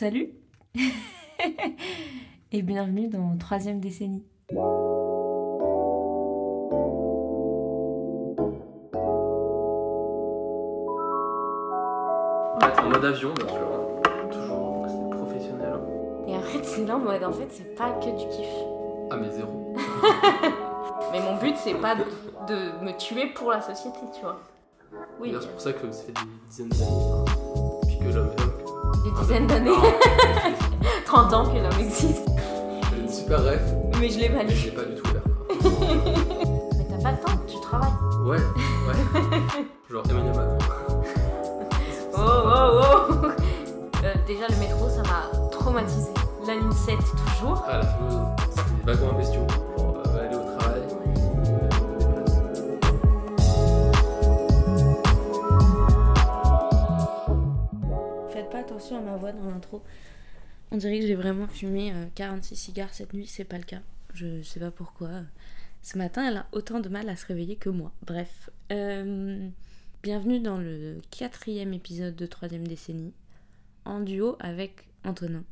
Salut et bienvenue dans troisième décennie. On va être en mode avion, bien sûr. hein. Toujours, professionnel. Et en fait, c'est là en mode, en fait, c'est pas que du kiff. Ah, mais zéro. Mais mon but, c'est pas de, de me tuer pour la société, tu vois. Oui, c'est pour ça que ça fait des dizaines d'années. hein. Puis que l'homme l'homme. Des dizaines d'années, 30 ans que l'homme existe. J'ai une super ref, Mais je l'ai pas mais lu. je l'ai pas du tout ouvert. Mais t'as pas le temps, tu travailles. Ouais, ouais. Genre Emmanuel Macron. Oh, oh, oh Euh, Déjà, le métro, ça m'a traumatisé. La ligne 7, toujours. Ah, la fameuse. C'était des wagons à bestiaux dans l'intro. On dirait que j'ai vraiment fumé euh, 46 cigares cette nuit, c'est pas le cas. Je sais pas pourquoi. Ce matin, elle a autant de mal à se réveiller que moi. Bref. Euh, bienvenue dans le quatrième épisode de troisième décennie, en duo avec Antonin,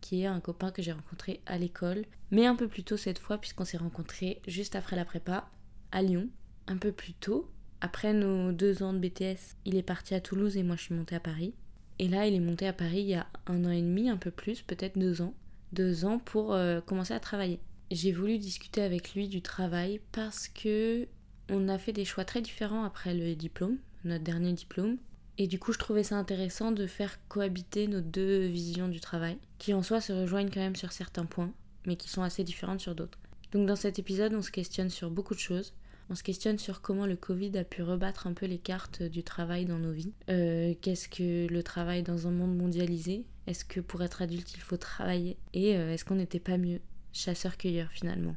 qui est un copain que j'ai rencontré à l'école, mais un peu plus tôt cette fois, puisqu'on s'est rencontrés juste après la prépa, à Lyon. Un peu plus tôt, après nos deux ans de BTS, il est parti à Toulouse et moi je suis montée à Paris. Et là, il est monté à Paris il y a un an et demi, un peu plus, peut-être deux ans. Deux ans pour euh, commencer à travailler. J'ai voulu discuter avec lui du travail parce que on a fait des choix très différents après le diplôme, notre dernier diplôme. Et du coup, je trouvais ça intéressant de faire cohabiter nos deux visions du travail, qui en soi se rejoignent quand même sur certains points, mais qui sont assez différentes sur d'autres. Donc dans cet épisode, on se questionne sur beaucoup de choses. On se questionne sur comment le Covid a pu rebattre un peu les cartes du travail dans nos vies. Euh, Qu'est-ce que le travail dans un monde mondialisé? Est-ce que pour être adulte, il faut travailler? Et euh, est-ce qu'on n'était pas mieux? Chasseur-cueilleur finalement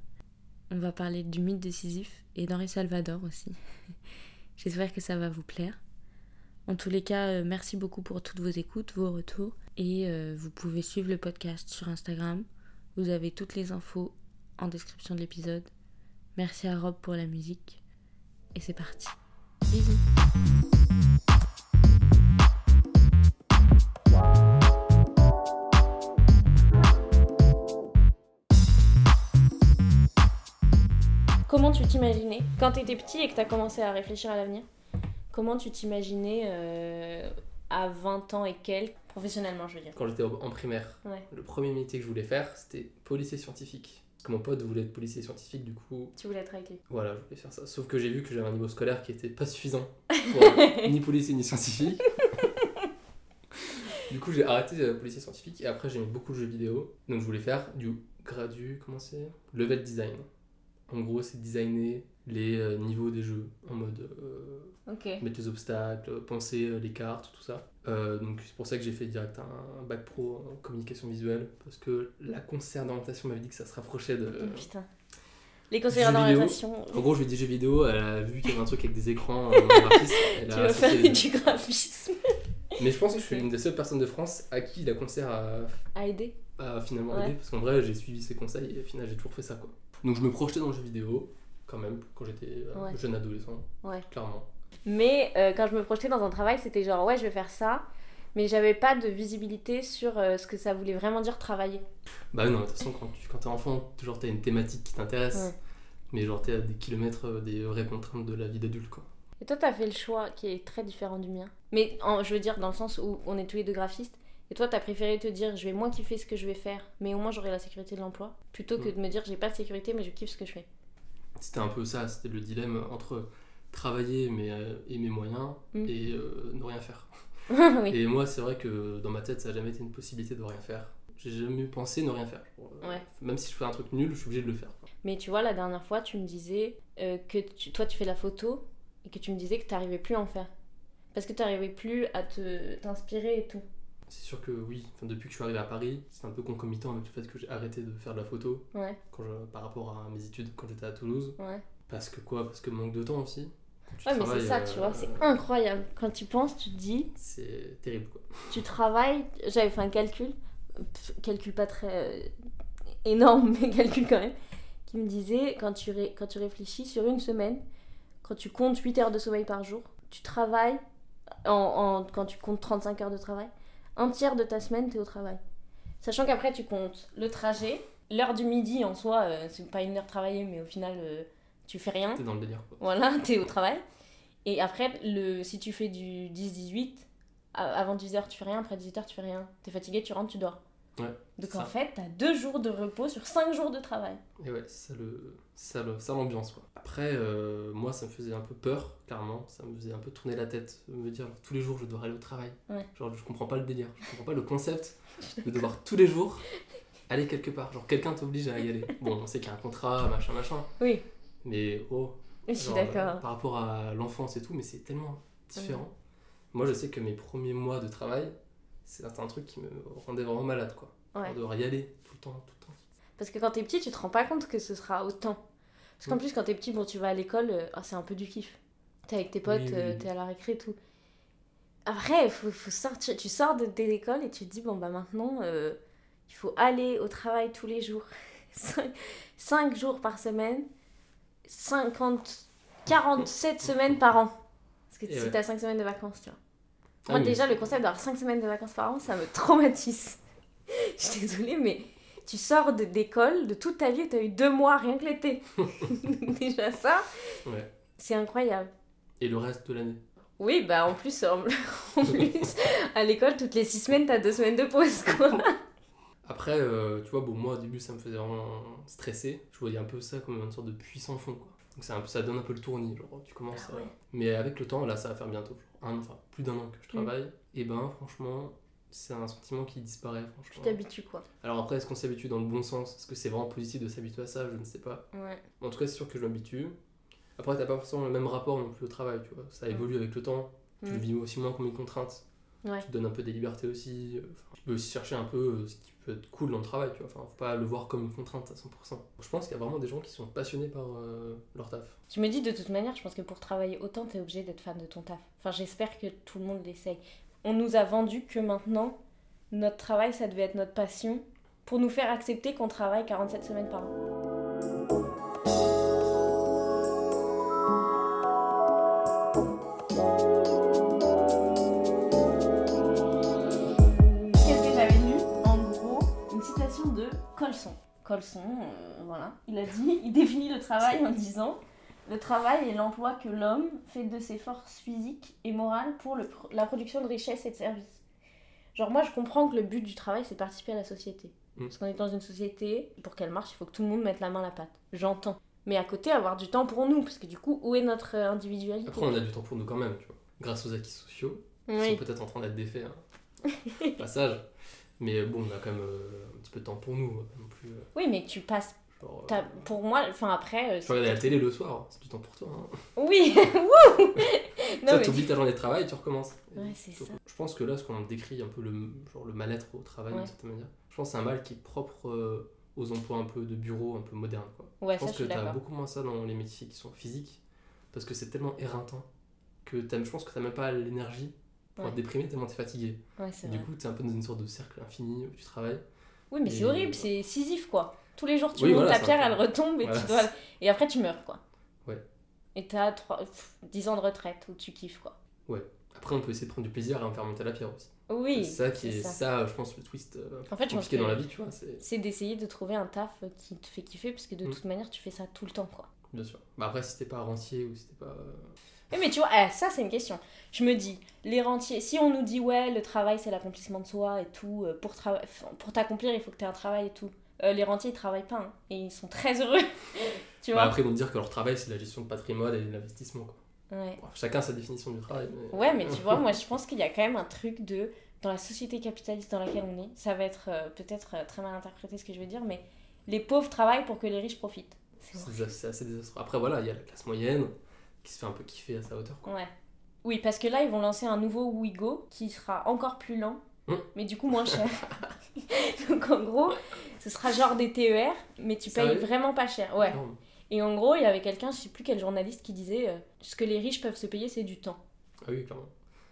On va parler du mythe décisif et d'Henri Salvador aussi. J'espère que ça va vous plaire. En tous les cas, euh, merci beaucoup pour toutes vos écoutes, vos retours. Et vous pouvez suivre le podcast sur Instagram. Vous avez toutes les infos en description de l'épisode. Merci à Rob pour la musique. Et c'est parti. Bisous. Comment tu t'imaginais quand t'étais petit et que t'as commencé à réfléchir à l'avenir Comment tu t'imaginais euh, à 20 ans et quelques, professionnellement je veux dire? Quand j'étais en en primaire, Ouais. le premier métier que je voulais faire, c'était policier scientifique. Parce que mon pote voulait être policier scientifique, du coup, Tu voulais être avec lui voilà, je voulais faire ça. Sauf que j'ai vu que j'avais un niveau scolaire qui était pas suffisant pour ni policier ni scientifique. du coup, j'ai arrêté euh, policier scientifique et après, j'aimais beaucoup le jeu vidéo. Donc, je voulais faire du gradu, comment c'est? Level design. En gros, c'est designer les euh, niveaux des jeux en mode euh, Ok. mettre les obstacles, penser euh, les cartes, tout ça. Euh, donc c'est pour ça que j'ai fait direct un, bac pro en communication visuelle parce que la conseillère d'orientation m'avait dit que ça se rapprochait de. Oh, putain. Les vidéo. d'orientation. En gros, je lui ai dit jeux vidéo, elle a vu qu'il y avait un truc avec des écrans euh, graphisme, elle Tu a veux faire les du graphisme Mais je pense que je suis une des seules personnes de France à qui la conseillère a, à aider a finalement Ouais. aidé parce qu'en vrai, j'ai suivi ses conseils et au final, j'ai toujours fait ça quoi. Donc je me projetais dans le jeu vidéo quand même quand j'étais euh, Ouais. jeune adolescent, Ouais. clairement. Mais euh, quand je me projetais dans un travail, c'était genre ouais, je vais faire ça. Mais j'avais pas de visibilité sur euh, ce que ça voulait vraiment dire travailler. Bah non, de toute façon, quand tu quand t'es enfant, toujours t'as une thématique qui t'intéresse. Ouais. Mais genre t'es à des kilomètres euh, des vraies contraintes de la vie d'adulte quoi. Et toi, t'as fait le choix qui est très différent du mien. Mais en- je veux dire, dans le sens où on est tous les deux graphistes. Et toi, t'as préféré te dire, je vais moins kiffer ce que je vais faire, mais au moins j'aurai la sécurité de l'emploi, plutôt que de me dire, j'ai pas de sécurité, mais je kiffe ce que je fais. C'était un peu ça, c'était le dilemme entre travailler mais euh, et mes moyens Mm. et euh, ne rien faire. oui. Et moi c'est vrai que dans ma tête ça n'a jamais été une possibilité de rien faire. J'ai jamais pensé ne rien faire. Ouais. Même si je fais un truc nul, je suis obligé de le faire. Mais tu vois, la dernière fois, tu me disais euh, que tu- toi, tu fais la photo et que tu me disais que t'arrivais plus à en faire. Parce que t'arrivais plus à te t'inspirer et tout. C'est sûr que oui, enfin, depuis que je suis arrivé à Paris, c'est un peu concomitant avec le fait que j'ai arrêté de faire de la photo Ouais, quand je- par rapport à mes études quand j'étais à Toulouse. ouais. Parce que quoi? Parce que manque de temps aussi. Ouais, mais c'est ça, euh, tu vois, c'est incroyable. Quand tu penses, tu te dis, C'est terrible quoi. tu travailles. J'avais fait un calcul, pff, calcul pas très euh, énorme, mais calcul quand même, qui me disait quand tu, ré- quand tu réfléchis sur une semaine, quand tu comptes 8 heures de sommeil par jour, tu travailles, en, en- quand tu comptes 35 heures de travail, un tiers de ta semaine, t'es au travail. Sachant qu'après, tu comptes le trajet, l'heure du midi en soi, euh, c'est pas une heure travaillée, mais au final, euh, tu fais rien. T'es dans le délire quoi. Voilà, t'es au travail. Et après, le, si tu fais du 10-18, a- avant 10h, tu fais rien, après 18h, tu fais rien. T'es fatigué, tu rentres, tu dors. Ouais, Donc en ça. fait, t'as deux jours de repos sur cinq jours de travail. Et ouais, c'est ça le, ça le, ça l'ambiance quoi. Après, euh, moi ça me faisait un peu peur, clairement. Ça me faisait un peu tourner la tête, me dire tous les jours je dois aller au travail. Ouais. Genre je comprends pas le délire, je comprends pas le concept de devoir tous les jours aller quelque part. Genre quelqu'un t'oblige à y aller. Bon, on sait qu'il y a un contrat, machin, machin. Oui, Mais oh, je suis genre, d'accord. par rapport à l'enfance et tout, mais c'est tellement différent. Moi je sais que mes premiers mois de travail, c'est un truc qui me rendait vraiment malade quoi. Ouais. On devoir y aller tout le temps, tout le temps. Parce que quand t'es petit, tu te rends pas compte que ce sera autant. Parce qu'en Mm. plus, quand t'es petit, bon, tu vas à l'école, euh, ah, c'est un peu du kiff. T'es avec tes potes, Oui, oui, euh, oui. t'es à la récré et tout. Après, faut, faut sortir, tu sors de, de l'école et tu te dis, bon, bah maintenant, euh, il faut aller au travail tous les jours. 5, jours par semaine, 50, 47 semaines par an. Parce que si ouais. t'as 5 semaines de vacances, tu vois. Ah Moi, oui, déjà, le concept d'avoir 5 semaines de vacances par an, ça me traumatise. Je suis désolée, mais tu sors d'école, de toute ta vie, tu as eu deux mois rien que l'été. déjà, ça, Ouais. c'est incroyable. Et le reste de l'année? Oui, bah en plus, en, en plus à l'école, toutes les 6 semaines, tu as 2 semaines de pause, quoi. Après, euh, tu vois, bon, moi au début ça me faisait vraiment stresser. Je voyais un peu ça comme une sorte de puissant fond, quoi. Donc peu, ça donne un peu le tournis, genre tu commences Ah à-. Mais avec le temps, là ça va faire bientôt un, enfin, plus d'un an que je Mm. travaille. Et ben franchement, c'est un sentiment qui disparaît, Tu franchement. t'habitues, quoi. Alors après, est-ce qu'on s'habitue dans le bon sens? Est-ce que c'est vraiment positif de s'habituer à ça? Je ne sais pas. Ouais. En tout cas, c'est sûr que je m'habitue. Après, t'as pas forcément le même rapport non plus au travail, tu vois. Ça évolue avec le temps. Tu Mm. le vis aussi moins comme une contrainte. Ouais. Tu te donnes un peu des libertés aussi. euh, enfin, tu peux aussi chercher un peu euh, ce qui peut être cool dans le travail, tu vois. Enfin, faut pas le voir comme une contrainte à 100%. Je pense qu'il y a vraiment des gens qui sont passionnés par euh, leur taf. Je me dis, de toute manière, je pense que pour travailler autant, tu es obligé d'être fan de ton taf. Enfin, j'espère que tout le monde l'essaye. On nous a vendu que maintenant, notre travail, ça devait être notre passion pour nous faire accepter qu'on travaille 47 semaines par an. Colson. Colson, euh, voilà, il a dit, il définit le travail en disant Le travail est l'emploi que l'homme fait de ses forces physiques et morales pour le la production de richesses et de services. Genre, moi, je comprends que le but du travail, c'est de participer à la société. Mm. Parce qu'on est dans une société, pour qu'elle marche, il faut que tout le monde mette la main à la pâte. J'entends. Mais à côté, avoir du temps pour nous, parce que du coup, où est notre euh, individualité? Après, on a du temps pour nous quand même, tu vois. Grâce aux acquis sociaux, qui Oui. sont peut-être en train d'être défaits, hein. Passage. Mais bon, on a quand même euh, un petit peu de temps pour nous, pas non plus. euh, Oui, mais tu passes. euh, Pour moi, enfin après. euh, Tu regardes la télé le soir, c'est du temps pour toi. Hein. Oui Wouh ça, t'oublies ta journée de travail, tu recommences. Ouais, c'est ça. Je pense que là, ce qu'on décrit un peu le, genre le mal-être au travail Ouais. d'une certaine manière, je pense que c'est un mal qui est propre euh, aux emplois un peu de bureau, un peu. Quoi. Ouais, je pense que t'as d'accord. beaucoup moins ça dans les métiers qui sont physiques, parce que c'est tellement éreintant que je pense que t'as même pas l'énergie pour Ouais. déprimer tellement t'es fatigué. Ouais, Et du coup, t'es un peu dans une sorte de cercle infini où tu travailles. Oui, mais c'est horrible, c'est Sisyphe quoi. Tous les jours, tu Oui, montes voilà, c'est pierre, elle retombe et, Voilà. tu dois... et après tu meurs quoi. Ouais. Et t'as trois... pff, 10 ans de retraite où tu kiffes quoi. Après, on peut essayer de prendre du plaisir et en faire monter la pierre aussi. Oui, c'est ça qui est, ça. ça, je pense, le twist euh, En fait, compliqué dans la vie, tu vois. C'est d'essayer de trouver un taf qui te fait kiffer parce que de Mm. toute manière, tu fais ça tout le temps quoi. bien sûr. Bah après, si t'es pas rentier ou si t'es pas. Oui, mais tu vois, eh, ça c'est une question. Je me dis, les rentiers, si on nous dit ouais, le travail c'est l'accomplissement de soi et tout, euh, pour, pour t'accomplir il faut que tu aies un travail et tout. Euh, les rentiers ils travaillent pas hein, et ils sont très heureux. tu Bah, vois après, ils vont te dire que leur travail, c'est la gestion de patrimoine et l'investissement. Ouais. Bon, chacun sa définition du travail. Mais... Ouais, mais tu vois, moi je pense qu'il y a quand même un truc de. Dans la société capitaliste dans laquelle on est, ça va être euh, peut-être euh, très mal interprété ce que je veux dire, mais les pauvres travaillent pour que les riches profitent. C'est assez désastreux. Après, voilà, il y a la classe moyenne qui se fait un peu kiffer à sa hauteur. Quoi. Ouais. Oui, parce que là, ils vont lancer un nouveau Ouigo qui sera encore plus lent, Hmm. mais du coup moins cher. Donc en gros, ce sera genre des TER, mais tu payes vraiment pas cher. Ouais. Non, Et en gros, il y avait quelqu'un, je sais plus quel journaliste, qui disait euh, ce que les riches peuvent se payer, c'est du temps. Ah oui, clairement.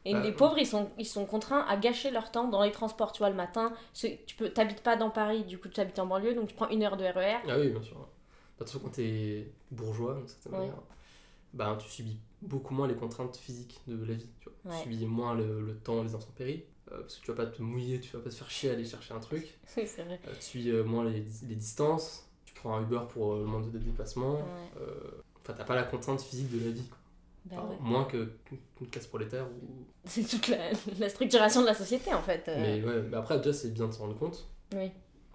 Et Bah, les ouais. pauvres, ils sont, ils sont contraints à gâcher leur temps dans les transports. Tu vois, le matin, tu peux, t'habites pas dans Paris, du coup, tu habites en banlieue, donc tu prends une heure de RER. Ah oui, bien sûr. De toute façon, quand t'es bourgeois, d'une certaine Ouais. manière, bah, tu subis beaucoup moins les contraintes physiques de la vie. Tu, vois. Ouais. tu subis moins le, le temps, les intempéries. euh, parce que tu vas pas te mouiller, tu vas pas te faire chier à aller chercher un truc. Oui, c'est vrai. Euh, tu suis euh, moins les, les distances, tu prends un Uber pour le monde de déplacement. Ouais. Euh, Enfin, t'as pas la contrainte physique de la vie. quoi. Enfin, ouais. Moins que- qu'une classe prolétaire. Ou... C'est toute la, la structuration de la société en fait. Mais ouais, mais après, déjà, c'est bien de s'en rendre compte. Oui.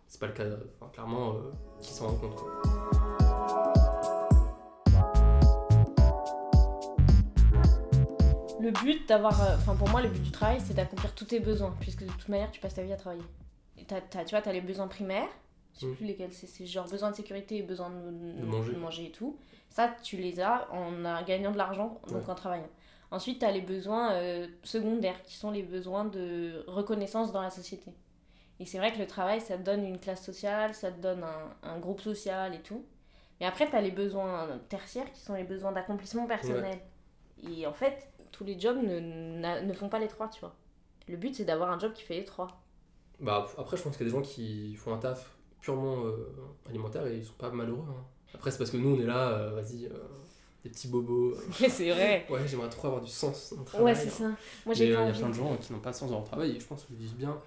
C'est pas le cas, enfin, clairement, qui s'en rend compte. Quoi. Le but d'avoir. euh, Enfin, pour moi, le but du travail, c'est d'accomplir tous tes besoins, puisque de toute manière, tu passes ta vie à travailler. Et t'as- t'as- tu vois, tu as les besoins primaires, je sais Mm. plus lesquels c'est, c'est genre besoin de sécurité et besoin de, De manger. et tout. Ça, tu les as en gagnant de l'argent, donc Ouais. en travaillant. Ensuite, tu as les besoins euh, secondaires, qui sont les besoins de reconnaissance dans la société. Et c'est vrai que le travail, ça te donne une classe sociale, ça te donne un, un groupe social et tout. Mais après, tu as les besoins tertiaires, qui sont les besoins d'accomplissement personnel. Et en fait, tous les jobs ne, ne font pas les trois, tu vois. Le but, c'est d'avoir un job qui fait les trois. Bah, après, je pense qu'il y a des gens qui font un taf purement euh, alimentaire et ils sont pas malheureux. hein. Après, c'est parce que nous, on est là, euh, vas-y, euh, des petits bobos. euh, c'est vrai. ouais, j'aimerais trop avoir du sens dans mon travail. Ouais, c'est ça. Moi, Mais j'ai il y a plein de gens qui n'ont pas de sens dans leur travail et je pense qu'ils le vivent bien.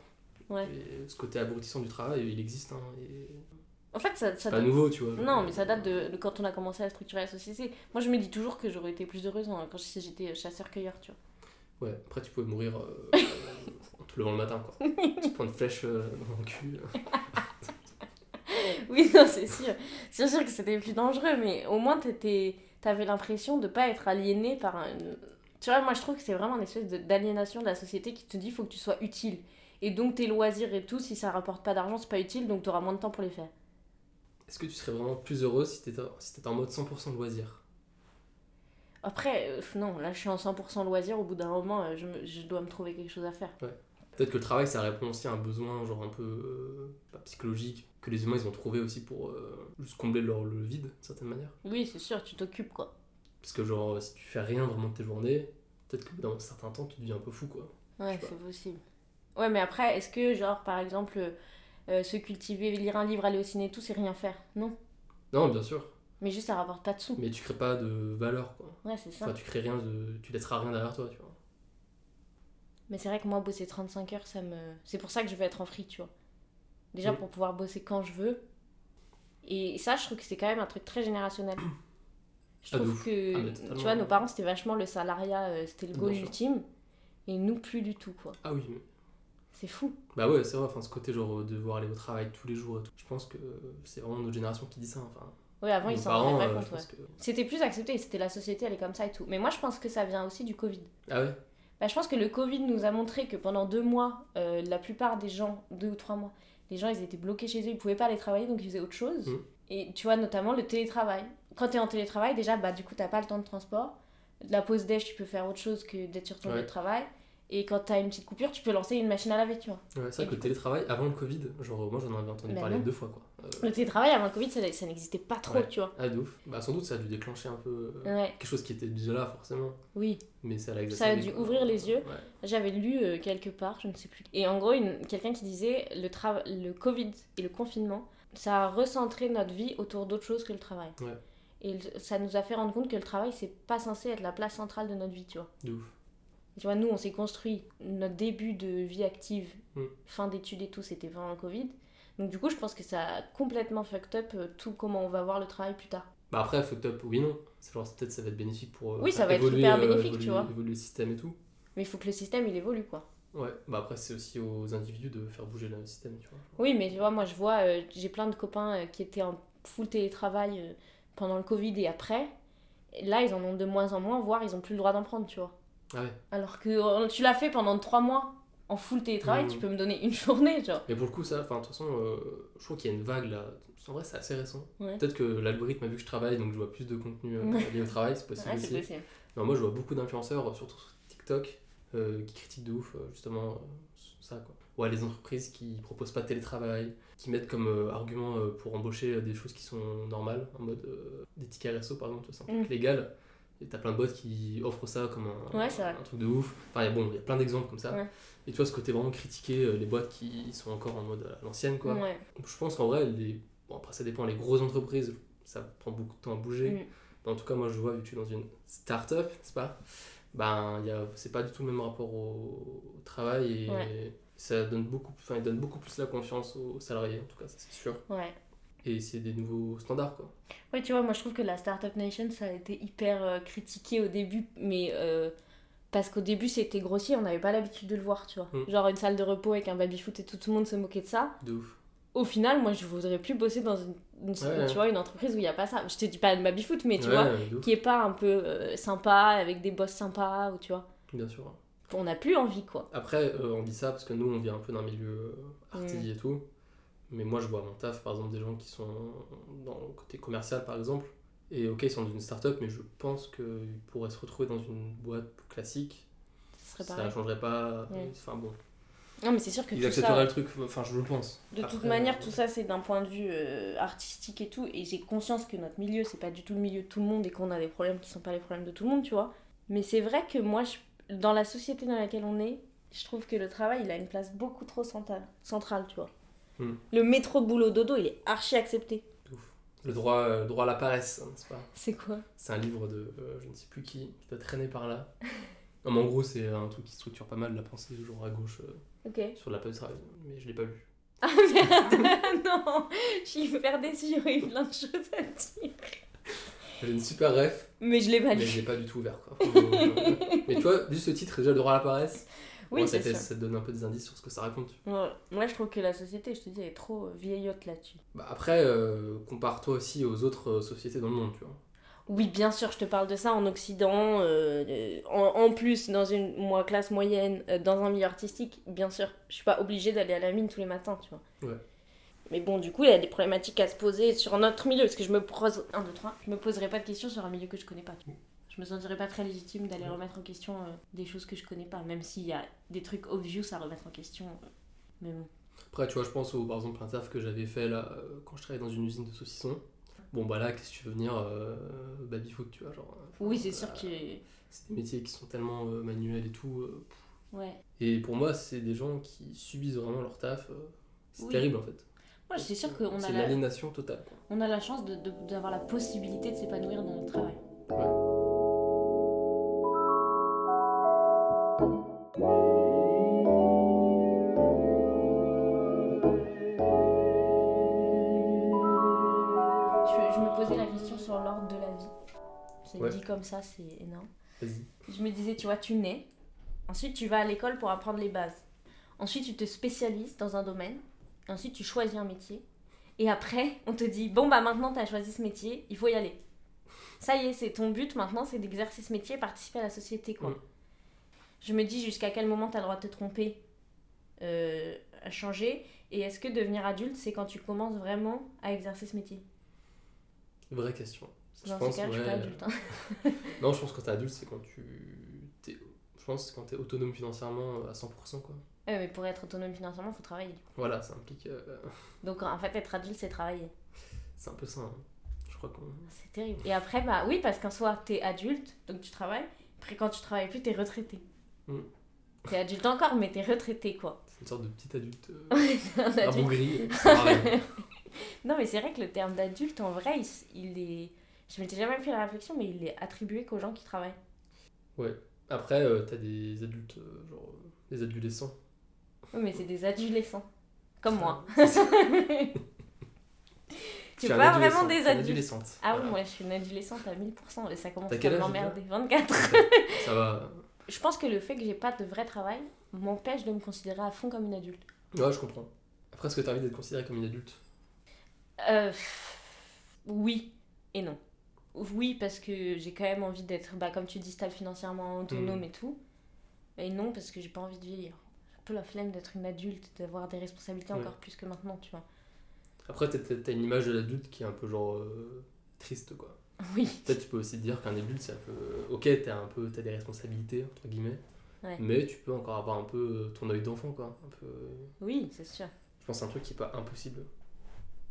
Ouais. Et ce côté abrutissant du travail, il existe. Hein, et En fait, ça, ça pas date- nouveau, tu vois. Non, mais ça date de, de quand on a commencé à structurer la société. Moi, je me dis toujours que j'aurais été plus heureuse hein, quand j'étais chasseur-cueilleur, tu vois. Ouais, après, tu pouvais mourir euh, en te levant le matin, quoi. tu prends une flèche euh, dans le cul. Oui, non, c'est sûr. C'est sûr que c'était plus dangereux, mais au moins, t'étais- t'avais l'impression de pas être aliéné par un... Tu vois, moi, je trouve que c'est vraiment une espèce de- d'aliénation de la société qui te dit faut que tu sois utile. Et donc, tes loisirs et tout, si ça rapporte pas d'argent, c'est pas utile, donc t'auras moins de temps pour les faire. Est-ce que tu serais vraiment plus heureuse si t'étais si en mode 100% loisir? Après, euh, non, là, je suis en 100% loisir. Au bout d'un moment, euh, je, me- je dois me trouver quelque chose à faire. Peut-être que le travail, ça répond aussi à un besoin, genre un peu euh, pas psychologique, que les humains ils ont trouvé aussi pour juste combler leur, le vide, d'une certaine manière. Oui, c'est sûr, tu t'occupes, quoi. Parce que, genre, si tu fais rien vraiment de tes journées, peut-être que dans un certain temps, tu deviens un peu fou, quoi. Ouais, c'est possible. Ouais, mais après, est-ce que, genre, par exemple, euh, se cultiver, lire un livre, aller au ciné tout, c'est rien faire Non. Non, bien sûr, Mais juste, ça rapporte pas de sous. mais tu crées pas de valeur, quoi. Ouais, c'est ça. Enfin, tu crées rien de. Tu laisseras rien derrière toi, tu vois. Mais c'est vrai que moi, bosser 35 heures, ça me. C'est pour ça que je veux être en free, tu vois. Déjà, pour pouvoir bosser quand je veux. Et ça, je trouve que c'est quand même un truc très générationnel. Je Ah, trouve que, Ah, tu vois, nos parents, c'était vachement le salariat, euh, c'était le goal ultime. Et nous, plus du tout, quoi. Ah oui, C'est fou. bah ouais, c'est vrai, enfin, ce côté, genre, de devoir aller au travail tous les jours et tout. Je pense que c'est vraiment notre génération qui dit ça, enfin. Ouais, avant, ils s'en rendaient euh, pas je compte, ouais. pense que. C'était plus accepté, c'était la société, elle est comme ça et tout. Mais moi, je pense que ça vient aussi du Covid. Ah ouais? Bah, je pense que le Covid nous a montré que pendant deux mois, euh, la plupart des gens, deux ou trois mois, les gens ils étaient bloqués chez eux, ils pouvaient pas aller travailler donc ils faisaient autre chose. Mm. Et tu vois, notamment le télétravail. Quand tu es en télétravail, déjà, bah, du coup, t'as pas le temps de transport. La pause déj, tu peux faire autre chose que d'être sur ton lieu de travail. Et quand t'as une petite coupure, tu peux lancer une machine à laver, tu vois. Ouais, c'est Et vrai que le télétravail, avant le Covid, genre, moi j'en avais entendu Bah parler non. deux fois, quoi. Euh, Le télétravail avant le Covid, ça, ça n'existait pas trop, Ouais. tu vois. ah, de ouf. Bah, sans doute, ça a dû déclencher un peu. euh, Ouais, Quelque chose qui était déjà là, forcément. oui. Mais ça l'a Ça a dû quoi. ouvrir les yeux. J'avais lu euh, quelque part, je ne sais plus. Et en gros, une- quelqu'un qui disait le, trava- le Covid et le confinement, ça a recentré notre vie autour d'autre chose que le travail. Et ça nous a fait rendre compte que le travail, c'est pas censé être la place centrale de notre vie, tu vois. De ouf. Tu vois, nous, on s'est construit notre début de vie active, Mm. fin d'études et tout, c'était pendant le Covid. Donc, du coup, je pense que ça a complètement fucked up euh, tout comment on va voir le travail plus tard. Bah après, fucked up, oui, non. C'est genre, peut-être ça va être bénéfique pour. euh, Oui, ça va être évoluer, hyper euh, bénéfique, évoluer- tu vois. Évoluer le système et tout. Mais il faut que le système, il évolue, quoi. Ouais, bah après, c'est aussi aux individus de faire bouger le système, tu vois. Oui, mais tu vois, moi je vois, euh, j'ai plein de copains euh, qui étaient en full télétravail pendant le Covid et après. Et là, ils en ont de moins en moins, voire ils ont plus le droit d'en prendre, tu vois. Ah ouais. Alors que euh, tu l'as fait pendant trois mois en full télétravail, Mhm. tu peux me donner une journée, genre. Mais pour le coup, ça, enfin, de toute façon, euh, je crois qu'il y a une vague là. En vrai, c'est assez récent. Ouais. Peut-être que l'algorithme a vu que je travaille, donc je vois plus de contenu euh, lié au travail, c'est possible Ouais, aussi. possible. Non, moi, je vois beaucoup d'influenceurs, surtout sur TikTok, euh, qui critiquent de ouf, justement, ça, quoi. Ouais, les entreprises qui proposent pas de télétravail, qui mettent comme argument pour embaucher des choses qui sont normales, en mode des tickets resto, par exemple, c'est un truc Mm. légal. Et t'as plein de boîtes qui offrent ça comme un, Ouais, c'est vrai. un truc de ouf. Enfin, y a- bon, il y a plein d'exemples comme ça. Ouais. Et tu vois, ce côté vraiment critiquer euh, les boîtes qui sont encore en mode à l'ancienne, quoi. Ouais. Je pense qu'en vrai, les... bon, après ça dépend, les grosses entreprises, ça prend beaucoup de temps à bouger. Mm. Mais en tout cas, moi je vois, vu que je suis dans une start-up, n'est-ce pas ben, y a, c'est pas du tout le même rapport au, au travail et ça donne beaucoup, enfin, il donne beaucoup plus la confiance aux salariés, en tout cas, ça c'est sûr. Ouais. Et c'est des nouveaux standards, quoi. Ouais, tu vois, moi je trouve que la Startup Nation, ça a été hyper euh, critiqué au début, mais euh, parce qu'au début c'était grossier, on n'avait pas l'habitude de le voir, tu vois. Mm. Genre une salle de repos avec un baby-foot et tout, tout le monde se moquait de ça. De ouf. Au final, moi je voudrais plus bosser dans une, une- Ouais. tu vois, une entreprise où il n'y a pas ça. Je te dis pas de baby-foot, mais tu Ouais, vois, qui est pas un peu euh, sympa, avec des boss sympas, ou tu vois. bien sûr. On n'a plus envie, quoi. Après, on dit ça parce que nous, on vient un peu d'un milieu arty Mm. et tout. Mais moi, je vois à mon taf, par exemple, des gens qui sont dans le côté commercial, par exemple. Et ok, ils sont dans une start-up, mais je pense qu'ils pourraient se retrouver dans une boîte classique. Ça pareil. changerait pas. Ouais. Enfin bon, Non, mais c'est sûr que ils tout accepteraient ça, le truc, enfin, je le pense. de toute manière, euh, tout ça c'est d'un point de vue euh, artistique et tout. Et j'ai conscience que notre milieu, c'est pas du tout le milieu de tout le monde et qu'on a des problèmes qui sont pas les problèmes de tout le monde, tu vois. Mais c'est vrai que moi, je- dans la société dans laquelle on est, je trouve que le travail, il a une place beaucoup trop centrale, centrale tu vois. Hmm. Le métro boulot dodo, il est archi accepté. ouf. Le droit, euh, droit à la paresse, hein, n'est-ce pas C'est quoi C'est un livre de euh, je ne sais plus qui, qui doit traîner par là. Non, mais en gros, c'est un truc qui structure pas mal la pensée, toujours à gauche, euh, Ok. sur la du travail. Mais je l'ai pas lu. Ah merde Non Je suis hyper déçue, j'aurais eu plein de choses à dire. J'ai une super ref, Mais je l'ai pas mais lu. je l'ai pas du tout ouvert. Quoi. Mais tu vois, juste ce titre, déjà le droit à la paresse, Oui, ça, sûr. ça te donne un peu des indices sur ce que ça raconte. Ouais. Moi, je trouve que la société, je te dis, elle est trop euh, vieillotte là-dessus. Bah, après, euh, compare-toi aussi aux autres euh, sociétés dans le monde, tu vois. Oui, bien sûr, je te parle de ça en Occident, euh, en, en plus, dans une moi, classe moyenne, euh, dans un milieu artistique, bien sûr, je suis pas obligée d'aller à la mine tous les matins, tu vois. Ouais. Mais bon, du coup, il y a des problématiques à se poser sur notre milieu, parce que je me pose, un, deux, trois, je me poserai pas de questions sur un milieu que je connais pas. tu vois. Je me sentirais pas très légitime d'aller Ouais. remettre en question euh, des choses que je connais pas, même s'il y a des trucs obvious à remettre en question. euh, mais bon. Après, tu vois, je pense au, par exemple, un taf que j'avais fait là, euh, quand je travaillais dans une usine de saucissons. Bon, bah là, qu'est-ce que tu veux venir baby-foot, tu vois, genre. Oui, c'est sûr euh, que. C'est des métiers qui sont tellement manuels et tout. Ouais. Et pour moi, c'est des gens qui subissent vraiment leur taf. c'est Oui. terrible en fait. Moi, c'est sûr qu'on a C'est la... l'aliénation totale. On a la chance de- de- d'avoir la possibilité de s'épanouir dans notre travail. Je, Ouais. dit comme ça, c'est énorme. Je me disais, tu vois, tu nais. Ensuite, tu vas à l'école pour apprendre les bases. Ensuite, tu te spécialises dans un domaine. Ensuite, tu choisis un métier. Et après, on te dit, bon, bah maintenant, tu as choisi ce métier, il faut y aller. Ça y est, c'est ton but maintenant, c'est d'exercer ce métier et participer à la société, quoi. Mm. Je me dis jusqu'à quel moment tu as le droit de te tromper, euh, à changer. Et est-ce que devenir adulte, c'est quand tu commences vraiment à exercer ce métier? Vraie question. Je Dans pense, ce cas, je suis ouais, pas adulte. hein. Non, je pense que quand t'es adulte, c'est quand tu. t'es- Je pense que quand t'es autonome financièrement euh, à 100%. Quoi. Ouais, mais pour être autonome financièrement, il faut travailler. Voilà, ça implique. euh, Donc en fait, être adulte, c'est travailler. c'est un peu ça. hein. Je crois qu'on. C'est terrible. Et après, bah oui, parce qu'en soi, t'es adulte, donc tu travailles. Après, quand tu travailles plus, t'es retraité. Mm. T'es adulte encore, mais t'es retraité, quoi. C'est une sorte de petit adulte. euh, Un adulte. rien. Non, mais c'est vrai que le terme d'adulte, en vrai, il est. Je m'étais jamais fait la réflexion, mais il est attribué qu'aux gens qui travaillent. Après, euh, t'as des adultes, euh, genre euh, des adolescents. Oui, mais c'est des adolescents. Comme moi. Tu adolescent, vraiment des adolescente. Ah oui, Voilà. moi je suis une adolescente à 1000%, et ça commence à m'emmerder. 24. Ça va. Je pense que le fait que j'ai pas de vrai travail m'empêche de me considérer à fond comme une adulte. Ouais, je comprends. Après, est-ce que t'as envie d'être considéré comme une adulte? Euh, oui et non. Oui, parce que j'ai quand même envie d'être, bah, comme tu dis, stable financièrement, autonome Mm. et tout. Et non, parce que j'ai pas envie de vieillir. J'ai un peu la flemme d'être une adulte, d'avoir des responsabilités Ouais. encore plus que maintenant, tu vois. Après, t'as- une image de l'adulte qui est un peu genre euh, triste, quoi. Oui. Peut-être tu peux aussi dire qu'un adulte, c'est un peu. Ok, t'as un peu, t'as des responsabilités entre guillemlemets, Ouais. mais tu peux encore avoir un peu euh, ton œil d'enfant, quoi. Un peu. Oui, c'est sûr. Je pense que c'est un truc qui est pas impossible.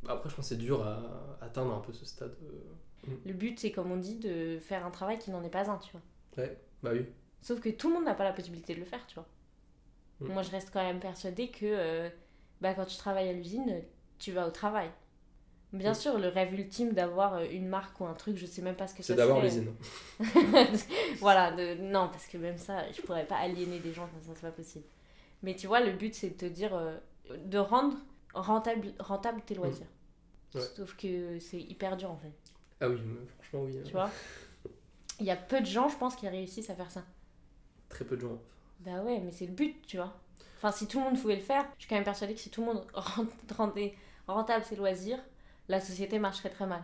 Après, je pense que c'est dur à atteindre un peu ce stade. euh. Le but, c'est comme on dit, de faire un travail qui n'en est pas un, tu vois. Ouais, bah oui. Sauf que tout le monde n'a pas la possibilité de le faire, tu vois. Mm. Moi, je reste quand même persuadée que euh, bah, quand tu travailles à l'usine, tu vas au travail. Bien sûr, le rêve ultime d'avoir euh, une marque ou un truc, je sais même pas ce que C'est ça d'avoir l'usine. voilà, de... non, parce que même ça, je pourrais pas aliéner des gens, ça, c'est pas possible. Mais tu vois, le but, c'est de te dire, euh, de rendre rentable, rentable tes loisirs. Ouais. Sauf que c'est hyper dur en fait, Ah oui, franchement, oui. tu vois? Il y a peu de gens, je pense, qui réussissent à faire ça. Très peu de gens. Bah ouais, mais c'est le but, tu vois. Enfin, si tout le monde pouvait le faire, je suis quand même persuadée que si tout le monde rend- rendait rentable ses loisirs, la société marcherait très mal.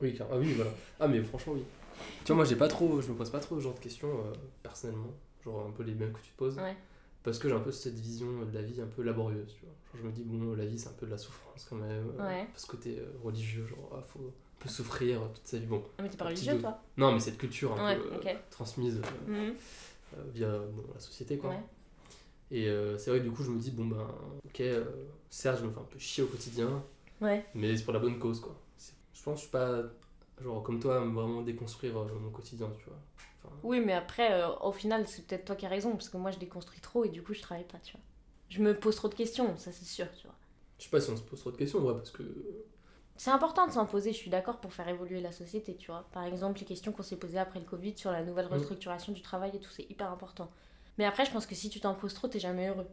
Oui, car... ah oui, voilà. Ah, mais franchement, oui. Tu vois, moi, j'ai pas trop, je me pose pas trop ce genre de questions, euh, personnellement. Genre un peu les mêmes que tu te poses. Ouais. Parce que j'ai un peu cette vision de la vie un peu laborieuse, tu vois. Genre, je me dis, bon, la vie, c'est un peu de la souffrance quand même. euh. Parce que côté euh, religieux, genre, ah, faut un peu souffrir toute sa vie. Bon, Ah, mais t'es pas religieux, toi? Non, mais cette culture un Ouais, peu euh, transmise Mhm. via bon, la société, quoi. Ouais. Et c'est vrai que du coup, je me dis, bon, ben, ok, certes, je me fais un peu chier au quotidien, Ouais. mais c'est pour la bonne cause, quoi. Je pense que je suis pas, genre, comme toi, à me vraiment déconstruire mon quotidien, tu vois. Enfin, Oui, mais après, euh, au final, c'est peut-être toi qui as raison, parce que moi, je déconstruis trop et du coup, je travaille pas, tu vois. Je me pose trop de questions, ça c'est sûr, tu vois. je sais pas si on se pose trop de questions, ouais, parce que. C'est important de s'en poser, je suis d'accord, pour faire évoluer la société, tu vois. Par exemple, les questions qu'on s'est posées après le Covid sur la nouvelle Mm. restructuration du travail et tout, c'est hyper important. Mais après, je pense que si tu t'en poses trop, t'es jamais heureux.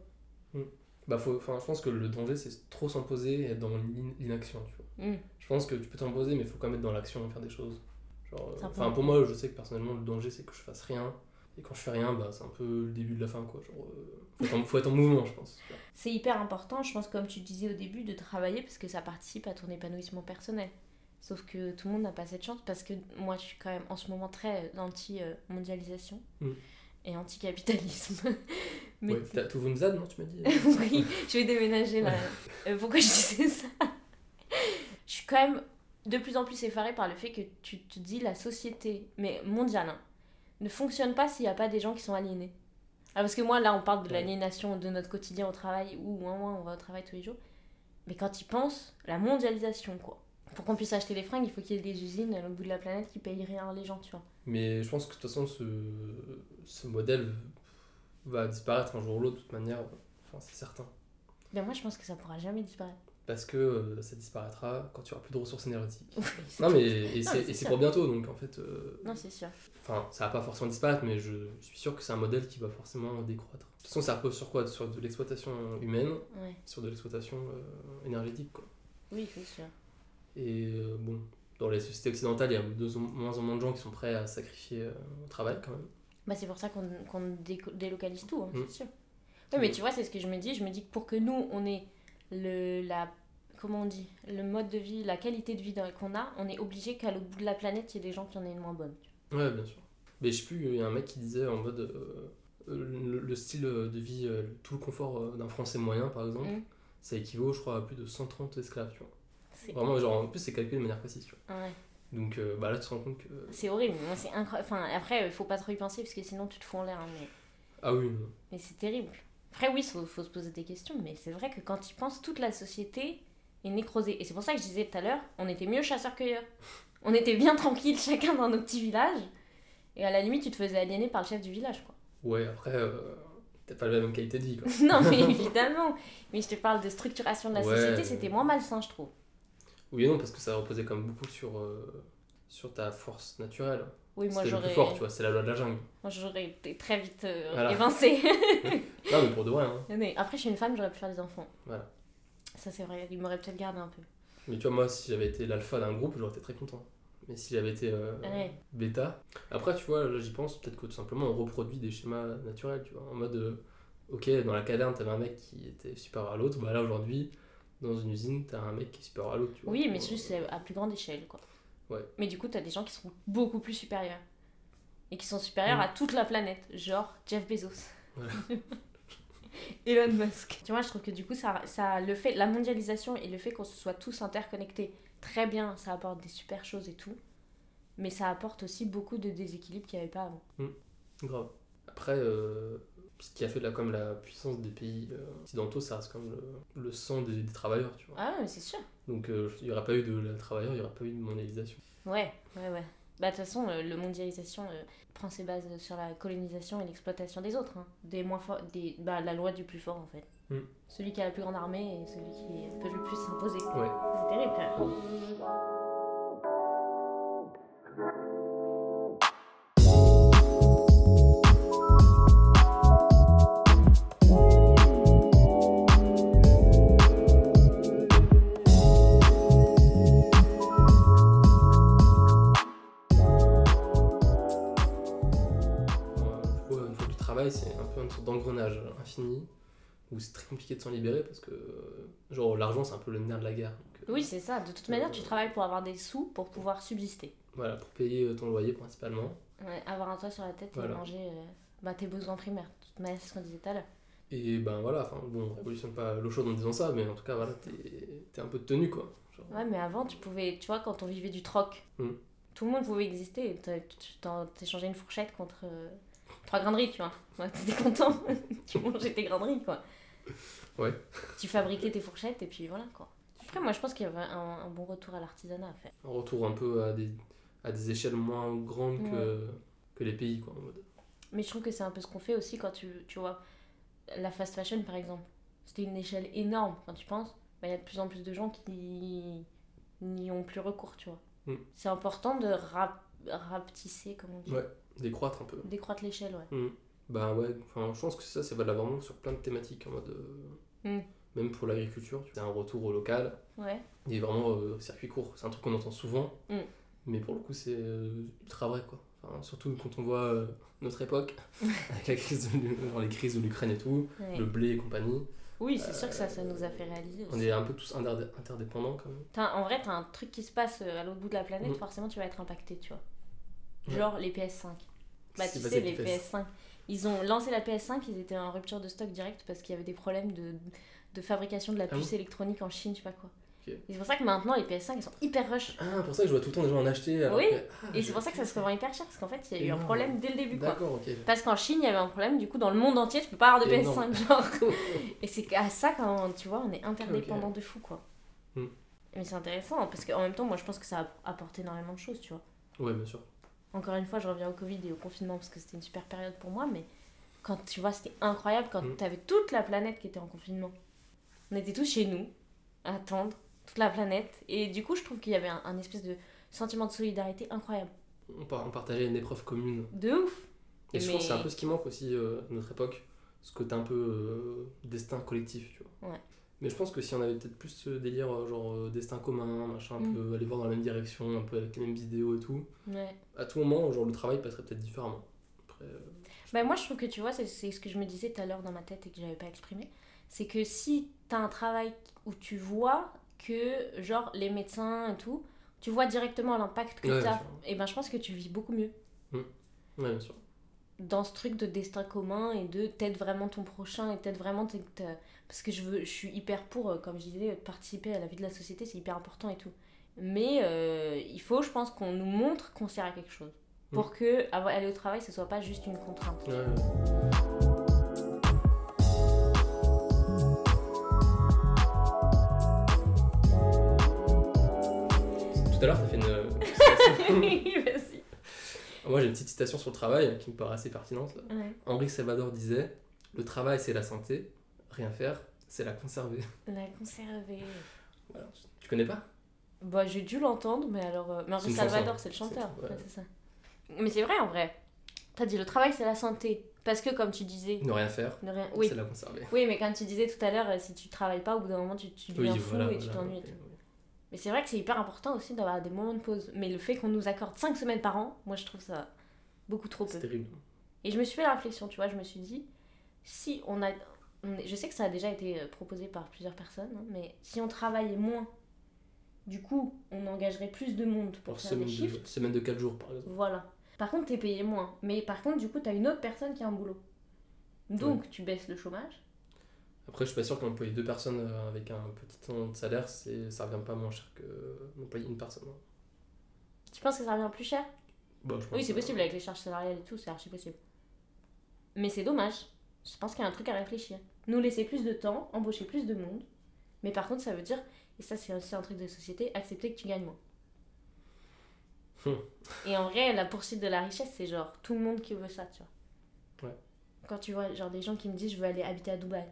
Bah, faut, je pense que le danger, c'est trop s'en poser et être dans l'in- l'inaction, tu vois. Mm. Je pense que tu peux t'en poser, mais il faut quand même être dans l'action et faire des choses. Euh, enfin, pour moi, je sais que personnellement, le danger, c'est que je fasse rien. Et quand je fais rien, bah, c'est un peu le début de la fin, quoi. Genre, euh, faut, être en, faut être en mouvement, je pense. C'est hyper important, je pense, comme tu disais au début, de travailler parce que ça participe à ton épanouissement personnel. Sauf que tout le monde n'a pas cette chance parce que moi, je suis quand même en ce moment très anti-mondialisation Mm. et anti-capitalisme. Mais Ouais, t'as- une ZAD, non, tu m'as dit oui, je vais déménager là. Euh, pourquoi je disais ça? Je suis quand même de plus en plus effarée par le fait que tu te dis la société, mais mondiale, hein, ne fonctionne pas s'il n'y a pas des gens qui sont aliénés. Ah, parce que moi, là, on parle de l'aliénation de notre quotidien au travail, ou moins, moins, on va au travail tous les jours. Mais quand ils pensent, la mondialisation, quoi. Pour qu'on puisse acheter des fringues, il faut qu'il y ait des usines à l'autre bout de la planète qui payent rien les gens, tu vois. Mais je pense que de toute façon, ce, ce modèle va disparaître un jour ou l'autre, de toute manière. Enfin, c'est certain. Mais moi, je pense que ça pourra jamais disparaître. Parce que euh, ça disparaîtra quand tu auras plus de ressources énergétiques. Oui, Non, mais et c'est pour bientôt, donc en fait. euh, Non, c'est sûr. Enfin, ça va pas forcément disparaître, mais je suis sûr que c'est un modèle qui va forcément décroître. De toute façon, ça repose sur quoi? Sur de l'exploitation humaine, Ouais. sur de l'exploitation euh, énergétique, quoi. Oui, c'est sûr. Et bon, dans les sociétés occidentales, il y a de moins en moins de gens qui sont prêts à sacrifier au travail, quand même. Bah, c'est pour ça qu'on délocalise tout, hein, c'est sûr. Oui, mais tu vois, c'est ce que je me dis. Je me dis que pour que nous, on ait le, la, comment on dit, le mode de vie, la qualité de vie qu'on a, on est obligé qu'à l'autre bout de la planète, il y ait des gens qui en aient une moins bonne. Ouais, bien sûr. Mais je sais plus, il y a un mec qui disait en mode euh, euh, le, le style de vie, euh, tout le confort euh, d'un Français moyen, par exemple, Mm. ça équivaut, je crois, à plus de 130 esclaves, tu vois. Vraiment, genre, en plus, c'est calculé de manière précise, tu vois. ouais. Donc, euh, bah là, tu te rends compte que. c'est horrible. C'est incroyable. Enfin, après, il faut pas trop y penser parce que sinon, tu te fous en l'air. hein, mais Ah oui, non. mais c'est terrible. Après, oui, il faut, faut se poser des questions, mais c'est vrai que quand tu penses, toute la société est nécrosée. Et c'est pour ça que je disais tout à l'heure, on était mieux chasseurs-cueilleurs. On était bien tranquilles, chacun dans nos petits villages. Et à la limite, tu te faisais aliéner par le chef du village, quoi. Ouais, après, euh, t'as pas la même qualité de vie, quoi. non, mais évidemment. Mais je te parle de structuration de la Ouais. société, c'était moins malsain, je trouve. Oui et non, parce que ça reposait quand même beaucoup sur, euh, sur ta force naturelle. Oui, moi j'aurais. plus fort, tu vois, c'est la loi de la jungle. Moi j'aurais été très vite euh, Voilà. évincée. Non, mais pour de vrai, hein. Mais Après, je suis une femme, j'aurais pu faire des enfants. Voilà. Ça, c'est vrai, il m'aurait peut-être gardé un peu. Mais tu vois, moi, si j'avais été l'alpha d'un groupe, j'aurais été très content. Mais si j'avais été euh, Ouais. bêta. Après, tu vois, là, j'y pense, peut-être que tout simplement, on reproduit des schémas naturels, tu vois. En mode, euh, ok, dans la caverne, t'avais un mec qui était supérieur à l'autre. Bah là, aujourd'hui, dans une usine, t'as un mec qui est supérieur à l'autre, tu vois. Oui, mais Euh, juste c'est à plus grande échelle, quoi. Ouais. Mais du coup, t'as des gens qui sont beaucoup plus supérieurs. Et qui sont supérieurs à toute la planète. Genre Jeff Bezos. Elon Musk. Tu vois, je trouve que du coup, ça, ça, le fait, la mondialisation et le fait qu'on se soit tous interconnectés, très bien, ça apporte des super choses et tout. Mais ça apporte aussi beaucoup de déséquilibres qu'il n'y avait pas avant. Grave. Après, euh, ce qui a fait là, comme la puissance des pays euh, occidentaux, ça reste comme le, le sang des, des travailleurs, tu vois. Ah, mais c'est sûr. Donc, euh, il n'y aurait pas eu de la travailleur, il n'y aurait pas eu de mondialisation. Ouais, ouais, ouais. Bah, de toute façon, le, le mondialisation euh, prend ses bases sur la colonisation et l'exploitation des autres. hein. Des moins forts, des, bah, la loi du plus fort, en fait. Mm. Celui qui a la plus grande armée et celui qui peut le plus s'imposer. Ouais. C'est terrible sorte d'engrenage infini où c'est très compliqué de s'en libérer parce que, euh, genre, l'argent, c'est un peu le nerf de la guerre. Donc, euh, Oui, c'est ça. De toute manière, tu travailles pour avoir des sous pour pouvoir subsister. Voilà, pour payer euh, ton loyer principalement. Ouais, avoir un toit sur la tête Voilà. et manger euh, bah, tes besoins primaires. De toute manière, c'est ce qu'on disait tout à l'heure. Et ben voilà, enfin bon, on révolutionne pas l'eau chaude en disant ça, mais en tout cas, voilà, t'es un peu tenu quoi. Genre, Ouais, mais avant, tu pouvais, tu vois, quand on vivait du troc, Mm. tout le monde pouvait exister. Tu t'échangeais une fourchette contre euh, trois grains de riz, tu vois. Ouais, T'étais content, tu mangeais tes grains de riz, quoi. Ouais. Tu fabriquais tes fourchettes et puis voilà, quoi. Après, moi, je pense qu'il y avait un, un bon retour à l'artisanat à faire. un retour un peu à des, à des échelles moins grandes que, que les pays quoi. En mode. Mais je trouve que c'est un peu ce qu'on fait aussi quand tu, tu vois la fast fashion, par exemple. C'était une échelle énorme, quand tu penses. Bah, Il y a de plus en plus de gens qui n'y ont plus recours, tu vois. Mm. C'est important de rap rapetisser, comme on dit. Ouais. Décroître un peu. Décroître l'échelle, ouais. Mm. Bah ouais, enfin, je pense que ça, c'est valable vraiment sur plein de thématiques en mode. euh, Mm. Même pour l'agriculture, tu as un retour au local. Ouais. Et vraiment, euh, circuit court, c'est un truc qu'on entend souvent, Mm. mais pour le coup, c'est euh, ultra vrai quoi. Enfin, surtout quand on voit euh, notre époque, avec la crise de, l'U- genre les crises de l'Ukraine et tout, Ouais. le blé et compagnie, Oui, c'est sûr que ça, ça nous a fait réaliser on est un peu tous interdé- interdépendants quand même. En vrai, t'as un truc qui se passe à l'autre bout de la planète, Mm. forcément tu vas être impacté, tu vois. Ouais. Genre les PS5. Bah tu sais, les les PS5. Ils ont lancé la PS5, ils étaient en rupture de stock direct parce qu'il y avait des problèmes de, de fabrication de la Ah puce électronique en Chine, je sais pas quoi. Ok. Et c'est pour ça que maintenant les PS5 ils sont hyper rush. Ah, pour ça que je vois tout le temps des gens en acheter. alors Oui, que- ah, Et c'est pour ça que ça se revend hyper cher parce qu'en fait il y a eu un problème dès le début quoi. D'accord, ok. Parce qu'en Chine il y avait un problème, du coup dans le monde entier tu peux pas avoir de Énorme. PS5 genre. Et c'est à ça quand tu vois on est interdépendant de fou quoi. Hmm. Mais c'est intéressant parce qu'en même temps moi je pense que ça a apporté énormément de choses tu vois. Ouais, bien sûr. Encore une fois, je reviens au Covid et au confinement parce que c'était une super période pour moi, mais quand tu vois, c'était incroyable quand Mm. tu avais toute la planète qui était en confinement. On était tous chez nous, à attendre, toute la planète, et du coup, je trouve qu'il y avait un, un espèce de sentiment de solidarité incroyable. On, par- on partageait une épreuve commune. De ouf Et je Mais- pense que c'est un peu ce qui manque aussi euh, à notre époque, ce côté un peu euh, destin collectif, tu vois. Ouais. Mais je pense que si on avait peut-être plus ce délire, euh, genre euh, destin commun, machin, un Mm. peu aller voir dans la même direction, un peu avec les mêmes vidéos et tout, Ouais. à tout moment, genre le travail passerait peut-être différemment. Après, euh, Bah, moi, je trouve que tu vois, c'est c'est ce que je me disais tout à l'heure dans ma tête et que j'avais pas exprimé. C'est que si t'as un travail où tu vois que, genre, les médecins et tout, tu vois directement l'impact que Ouais, t'as, et ben je pense que tu vis beaucoup mieux. ouais, bien sûr. Dans ce truc de destin commun et de t'aider vraiment ton prochain et t'aider vraiment parce que je veux je suis hyper pour euh, comme je disais participer à la vie de la société c'est hyper important et tout mais euh, il faut je pense qu'on nous montre qu'on sert à quelque chose pour que aller au travail ce soit pas juste une contrainte ouais. Tout à l'heure, t'as fait une. Moi, j'ai une petite citation sur le travail qui me paraît assez pertinente. Là. ouais. Henri Salvador disait Le travail, c'est la santé, rien faire, c'est la conserver. la conserver Voilà. Tu connais pas? Bah j'ai dû l'entendre mais alors euh, mais Henri. Salvador c'est le chanteur C'est- ouais. Ouais, ça mais c'est vrai en vrai t'as dit le travail c'est la santé parce que comme tu disais Ne rien faire, ne rien oui c'est la conserver. Oui, mais quand tu disais tout à l'heure, si tu travailles pas, au bout d'un moment, tu, tu deviens fou voilà, et tu t'ennuies. ouais. Mais c'est vrai que c'est hyper important aussi d'avoir des moments de pause. Mais le fait qu'on nous accorde 5 semaines par an, moi je trouve ça beaucoup trop C'est peu. terrible. Et je me suis fait la réflexion, tu vois, je me suis dit, si on a. on est- je sais que ça a déjà été euh, proposé par plusieurs personnes, hein, mais si on travaillait moins, du coup, on engagerait plus de monde pour Pour faire des semaine chiffres. de, semaine de 4 jours, par exemple. Voilà. Par contre, t'es payé moins. Mais par contre, du coup, t'as une autre personne qui a un boulot. Donc, tu baisses le chômage. Après, je suis pas sûr qu'employer deux personnes euh, avec un petit temps de salaire, c'est, ça revient pas moins cher que d'employer une personne. hein. Tu penses que ça revient plus cher? Bah, je pense Oui, c'est que- possible avec les charges salariales et tout, c'est archi possible. Mais c'est dommage. Je pense qu'il y a un truc à réfléchir. Nous laisser plus de temps, embaucher plus de monde. Mais par contre, ça veut dire, et ça c'est aussi un truc de société, accepter que tu gagnes moins. Hmm. Et en vrai, la poursuite de la richesse, c'est genre tout le monde qui veut ça, tu vois. Ouais. Quand tu vois genre des gens qui me disent je veux aller habiter à Dubaï.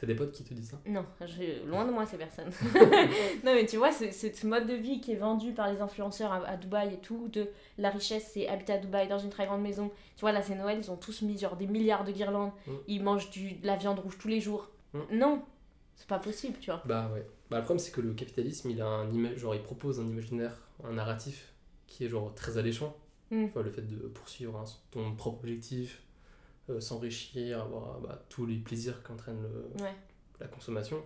T'as des potes qui te disent ça? Non, je- loin de moi ces personnes. non mais tu vois, c'est ce mode de vie qui est vendu par les influenceurs à, à Dubaï et tout, de la richesse c'est habiter à Dubaï dans une très grande maison. Tu vois, là c'est Noël, ils ont tous mis genre des milliards de guirlandes, Mm. ils mangent du, de la viande rouge tous les jours. Mm. Non, c'est pas possible, tu vois. Bah ouais. Bah, le problème, c'est que le capitalisme, il a un ima- genre, il propose un imaginaire, un narratif qui est genre très alléchant. Mm. Tu vois, le fait de poursuivre hein, ton propre objectif, euh, s'enrichir, avoir bah, tous les plaisirs qu'entraîne Ouais. la consommation.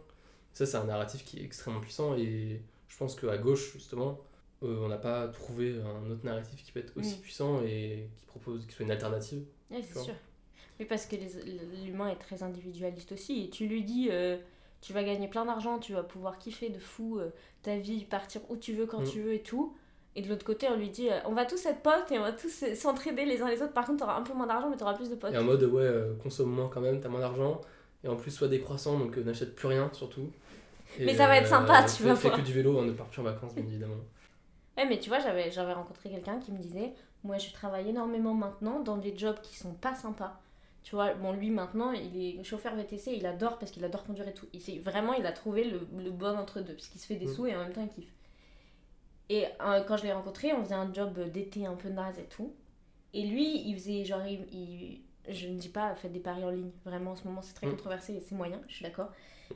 Ça, c'est un narratif qui est extrêmement puissant et je pense qu'à gauche, justement, euh, on n'a pas trouvé un autre narratif qui peut être aussi puissant et qui propose, qui soit une alternative. Ouais, c'est sûr. Mais parce que l'humain est très individualiste aussi. Et tu lui dis, euh, tu vas gagner plein d'argent, tu vas pouvoir kiffer de fou euh, ta vie, partir où tu veux, quand Mm. tu veux et tout. Et de l'autre côté, on lui dit, euh, on va tous être potes et on va tous s'entraider les uns les autres. Par contre, t'auras un peu moins d'argent, mais t'auras plus de potes. Et en mode, ouais, euh, consomme moins quand même, t'as moins d'argent. Et en plus, soit décroissant, donc euh, n'achète plus rien surtout. Et, Mais ça va être sympa, tu fais- vas Fais voir. que du vélo, on ne part plus en vacances, bien évidemment. Ouais, mais tu vois, j'avais rencontré quelqu'un qui me disait Moi, je travaille énormément maintenant dans des jobs qui sont pas sympas. Tu vois, bon, lui maintenant, il est chauffeur VTC, il adore parce qu'il adore conduire et tout. Il vraiment, il a trouvé le, le bon entre deux, puisqu'il se fait des Mm. sous et en même temps, il kiffe. Et euh, quand je l'ai rencontré, on faisait un job d'été un peu naze et tout. Et lui, il faisait genre, il, il- je ne dis pas, faites des paris en ligne. Vraiment, en ce moment, c'est très Mm. controversé et c'est moyen, je suis d'accord.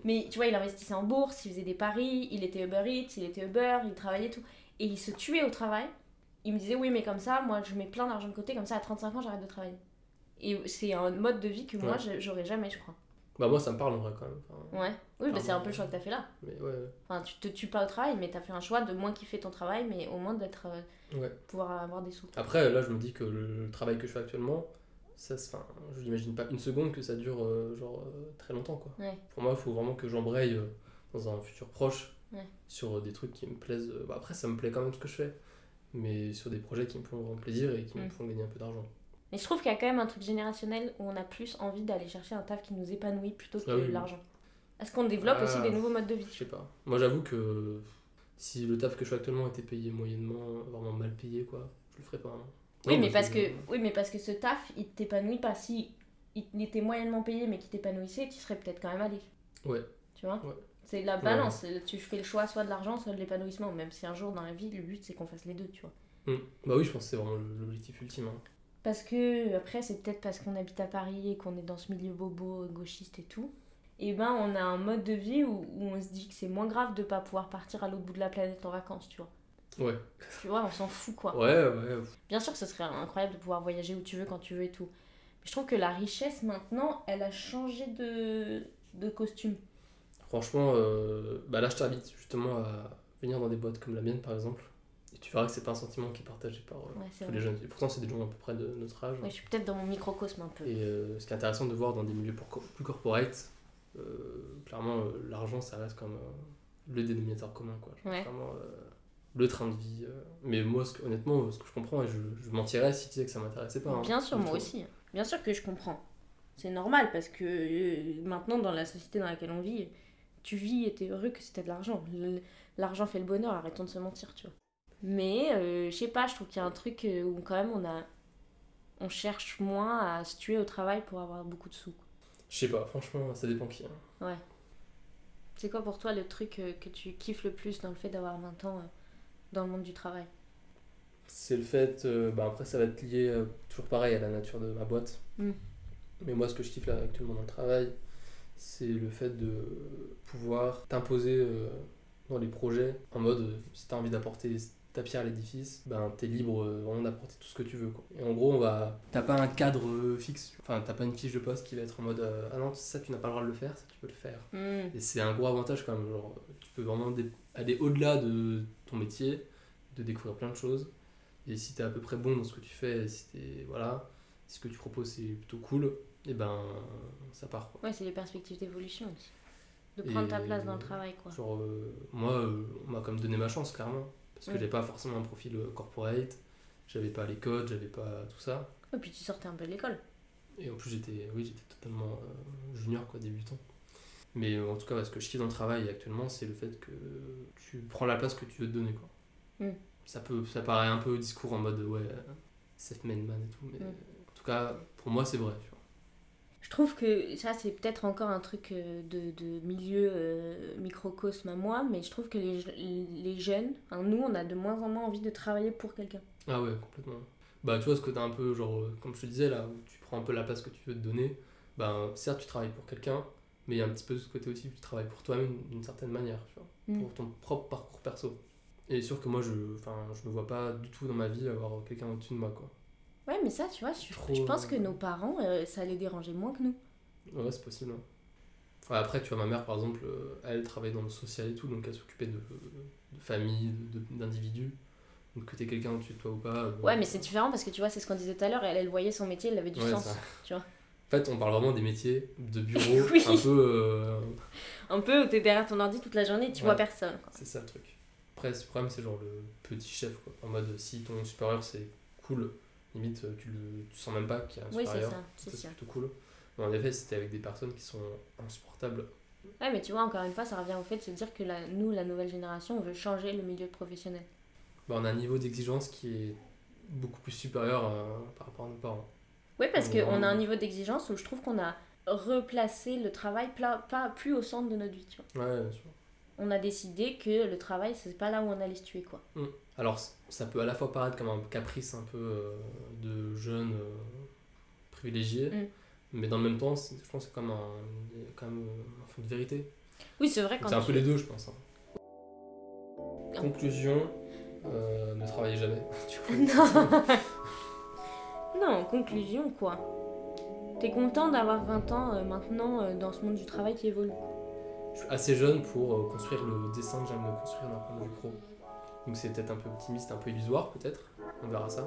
Mais tu vois, il investissait en bourse, il faisait des paris, il était Uber Eats, il était Uber, il travaillait tout. Et il se tuait au travail. Il me disait, oui, mais comme ça, moi, je mets plein d'argent de côté, comme ça, à 35 ans, j'arrête de travailler. Et c'est un mode de vie que moi, Ouais. j'aurais jamais, je crois. Bah, moi, ça me parle en vrai quand même. Enfin, Ouais. Oui, bah, Ah, c'est un peu le choix que t'as fait là. mais ouais. Enfin, tu te tues pas au travail, mais t'as fait un choix de moins kiffer ton travail, mais au moins d'être. euh, Ouais. pouvoir avoir des sous. Après, là, je me dis que le travail que je fais actuellement, ça, enfin, je n'imagine pas une seconde que ça dure euh, genre euh, très longtemps quoi. Ouais. Pour moi, il faut vraiment que j'embraye euh, dans un futur proche Ouais. sur des trucs qui me plaisent. bah, après, ça me plaît quand même ce que je fais, mais sur des projets qui me font vraiment plaisir et qui me Mm. font gagner un peu d'argent. Mais je trouve qu'il y a quand même un truc générationnel où on a plus envie d'aller chercher un taf qui nous épanouit plutôt que Ah oui, oui. l'argent. Est-ce qu'on développe Ah. aussi des nouveaux modes de vie? Je sais pas. Moi, j'avoue que si le taf que je fais actuellement était payé moyennement, vraiment mal payé, quoi, je le ferais pas. hein. Oui, mais parce que, oui, mais parce que ce taf, il t'épanouit pas. Si il était moyennement payé mais qui t'épanouissait, tu serais peut-être quand même allé. Ouais. Tu vois? Ouais. C'est la balance. Tu fais le choix soit de l'argent, soit de l'épanouissement. Même si un jour dans la vie, le but c'est qu'on fasse les deux, tu vois. mm. Bah oui, je pense que c'est vraiment l'objectif ultime. hein. Parce que, après, c'est peut-être parce qu'on habite à Paris et qu'on est dans ce milieu bobo, gauchiste et tout. Et ben, on a un mode de vie où, où on se dit que c'est moins grave de pas pouvoir partir à l'autre bout de la planète en vacances, tu vois. Ouais. Tu vois, on s'en fout, quoi. Ouais, ouais. Bien sûr que ce serait incroyable de pouvoir voyager où tu veux, quand tu veux et tout. Mais je trouve que la richesse, maintenant, elle a changé de, de costume. Franchement, euh, bah là je t'invite justement à venir dans des boîtes comme la mienne par exemple. Et tu verras que c'est pas un sentiment qui est partagé par euh, Ouais, tous vrai. les jeunes. Et pourtant, c'est des gens à peu près de notre âge. Ouais, je suis peut-être dans mon microcosme un peu. Et euh, ce qui est intéressant de voir dans des milieux pour- plus corporate, euh, clairement, l'argent ça reste comme le dénominateur commun. Quoi. Genre, Ouais. Euh, le train de vie. Mais moi, ce que- honnêtement, ce que je comprends, et je, je mentirais si tu disais que ça m'intéressait pas. hein, Bien sûr, moi aussi. Bien sûr que je comprends. C'est normal parce que maintenant, dans la société dans laquelle on vit, tu vis et t'es heureux que c'était de l'argent. L'argent fait le bonheur, arrêtons de se mentir, tu vois. Mais euh, je sais pas, je trouve qu'il y a un truc euh, où quand même on a. On cherche moins à se tuer au travail pour avoir beaucoup de sous. Je sais pas, franchement, ça dépend qui. hein. C'est quoi pour toi le truc euh, que tu kiffes le plus dans le fait d'avoir 20 ans euh, dans le monde du travail? C'est le fait, euh, bah après ça va être lié euh, toujours pareil à la nature de ma boîte. Mm. Mais moi ce que je kiffe là actuellement dans le travail, c'est le fait de pouvoir t'imposer euh, dans les projets en mode si t'as envie d'apporter ta pierre à l'édifice, ben t'es libre euh, vraiment d'apporter tout ce que tu veux quoi. Et en gros on va. T'as pas un cadre euh, fixe, enfin t'as pas une fiche de poste qui va être en mode euh, ah non ça tu n'as pas le droit de le faire, ça tu peux le faire. Hmm. Et c'est un gros avantage quand même. Genre, tu peux vraiment aller au-delà de ton métier, de découvrir plein de choses. Et si tu es à peu près bon dans ce que tu fais, si, t'es- voilà, si ce que tu proposes c'est plutôt cool, et ben ça part. Quoi. Ouais, c'est les perspectives d'évolution aussi. De prendre ta place dans le travail, quoi. Genre, euh, moi, euh, on m'a comme donné ma chance, clairement. Parce que Mm. j'ai pas forcément un profil euh, corporate, j'avais pas les codes, j'avais pas tout ça. Et puis tu sortais un peu de l'école. Et en plus, j'étais oui, j'étais totalement euh, junior, quoi, débutant. Mais euh, en tout cas, ouais, ce que je kiffe dans le travail actuellement, c'est le fait que tu prends la place que tu veux te donner. Quoi. Mm. Ça, peut, ça paraît un peu discours en mode ouais, self-made man et tout, mais Mm. en tout cas, pour moi, c'est vrai. Tu vois. Je trouve que ça, c'est peut-être encore un truc euh, de, de milieu euh, microcosme à moi, mais je trouve que les, les jeunes, nous, on a de moins en moins envie de travailler pour quelqu'un. Ah ouais, complètement. Bah, tu vois, ce que t'as un peu, genre, euh, comme je te disais là, où tu prends un peu la place que tu veux te donner, ben, certes, tu travailles pour quelqu'un, mais il y a un petit peu de ce côté aussi où tu travailles pour toi-même d'une certaine manière, tu vois, Mm. pour ton propre parcours perso. Et sûr que moi, je, enfin, je me vois pas du tout dans ma vie avoir quelqu'un au-dessus de moi, quoi. Ouais, mais ça, tu vois, je, Trop, je pense que euh, nos parents, euh, ça les dérangeait moins que nous. Ouais, c'est possible. hein. Ouais, après, tu vois, ma mère, par exemple, euh, elle travaillait dans le social et tout, donc elle s'occupait de, de famille, de- d'individus. Donc que t'aies quelqu'un au-dessus de toi ou pas. bon. Ouais, mais c'est différent parce que tu vois, c'est ce qu'on disait tout à l'heure, elle, elle voyait son métier, elle avait du Ouais, sens. ça. tu vois. En fait, on parle vraiment des métiers de bureau, Oui. un peu. euh, Un peu où t'es derrière ton ordi toute la journée et tu Ouais. vois personne. c'est ça le truc. Après, ce problème, c'est genre le petit chef, quoi. En mode, si ton supérieur c'est cool, limite, euh, tu, le, tu sens même pas qu'il y a un Oui, c'est supérieur. ça, c'est Ça, sûr. plutôt cool. Mais en effet, c'était avec des personnes qui sont insupportables. Ouais, mais tu vois, encore une fois, ça revient au fait de se dire que la, nous, la nouvelle génération, on veut changer le milieu professionnel. Bah, on a un niveau d'exigence qui est beaucoup plus supérieur euh, par rapport à nos parents. Oui, parce qu'on a un niveau d'exigence où je trouve qu'on a replacé le travail pla- pas plus au centre de notre vie, tu vois. Ouais, bien sûr. On a décidé que le travail, c'est pas là où on allait se tuer, quoi. Alors, ça peut à la fois paraître comme un caprice un peu euh, de jeunes euh, privilégiés, Mm. mais dans le même temps, je pense que c'est comme un, quand même, euh, un fond de vérité. Oui, c'est vrai quand C'est un peu les deux, je pense. hein. Conclusion, euh, ne travaillez jamais. du. Non, en conclusion, quoi. T'es content d'avoir 20 ans maintenant dans ce monde du travail qui évolue? Je suis assez jeune pour construire le dessin que j'aime me construire point de vue pro. Donc c'est peut-être un peu optimiste, un peu illusoire peut-être. On verra ça.